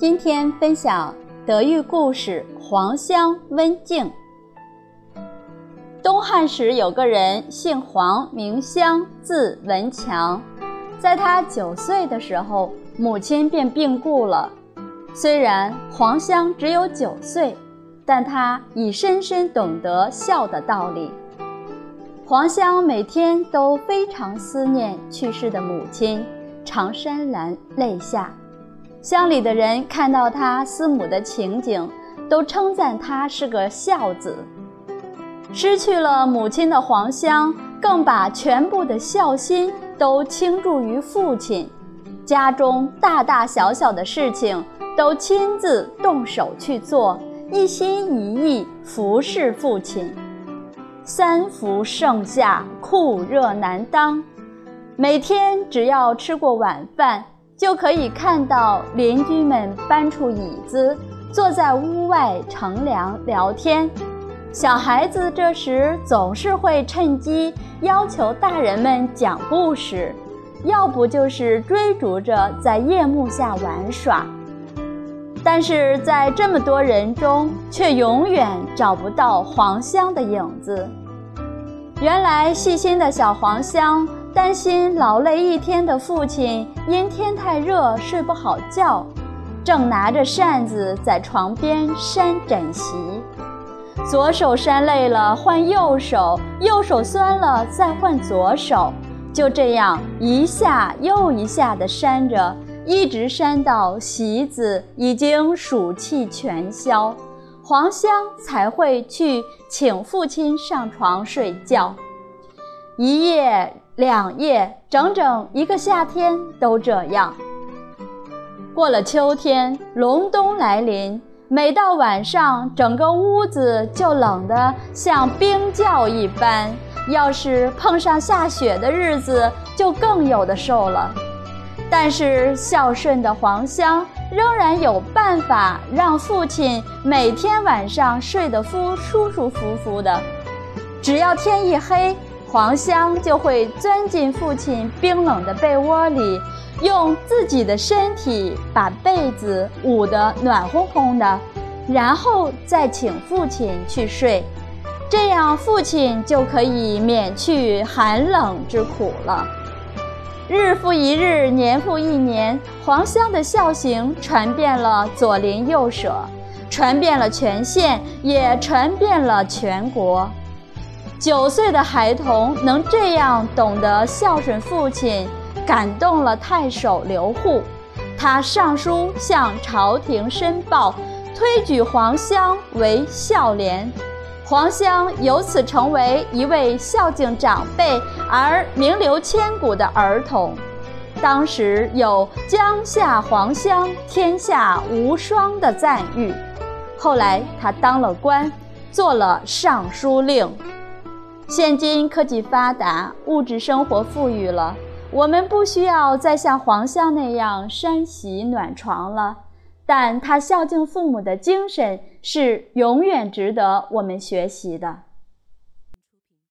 今天分享德育故事《黄香温静》。东汉时有个人姓黄，名香，字文强。在他九岁的时候，母亲便病故了。虽然黄香只有九岁，但他已深深懂得孝的道理。黄香每天都非常思念去世的母亲，常潸然泪下。乡里的人看到他思母的情景，都称赞他是个孝子。失去了母亲的黄香，更把全部的孝心都倾注于父亲，家中大大小小的事情都亲自动手去做，一心一意服侍父亲。三伏盛夏，酷热难当，每天只要吃过晚饭。就可以看到邻居们搬出椅子，坐在屋外乘凉聊天。小孩子这时总是会趁机要求大人们讲故事，要不就是追逐着在夜幕下玩耍。但是在这么多人中，却永远找不到黄香的影子。原来细心的小黄香。担心劳累一天的父亲因天太热睡不好觉，正拿着扇子在床边扇枕席，左手扇累了换右手，右手酸了再换左手，就这样一下又一下地扇着，一直扇到席子已经暑气全消，黄香才会去请父亲上床睡觉，一夜。两夜，整整一个夏天都这样。过了秋天，隆冬来临，每到晚上，整个屋子就冷得像冰窖一般。要是碰上下雪的日子，就更有的受了。但是孝顺的黄香仍然有办法让父亲每天晚上睡得舒舒舒服服的。只要天一黑。黄香就会钻进父亲冰冷的被窝里，用自己的身体把被子捂得暖烘烘的，然后再请父亲去睡，这样父亲就可以免去寒冷之苦了。日复一日，年复一年，黄香的孝行传遍了左邻右舍，传遍了全县，也传遍了全国。九岁的孩童能这样懂得孝顺父亲，感动了太守刘祜。他上书向朝廷申报，推举黄香为孝廉。黄香由此成为一位孝敬长辈而名留千古的儿童。当时有“江夏黄香，天下无双”的赞誉。后来他当了官，做了尚书令。现今科技发达，物质生活富裕了，我们不需要再像黄香那样扇洗暖床了。但他孝敬父母的精神是永远值得我们学习的。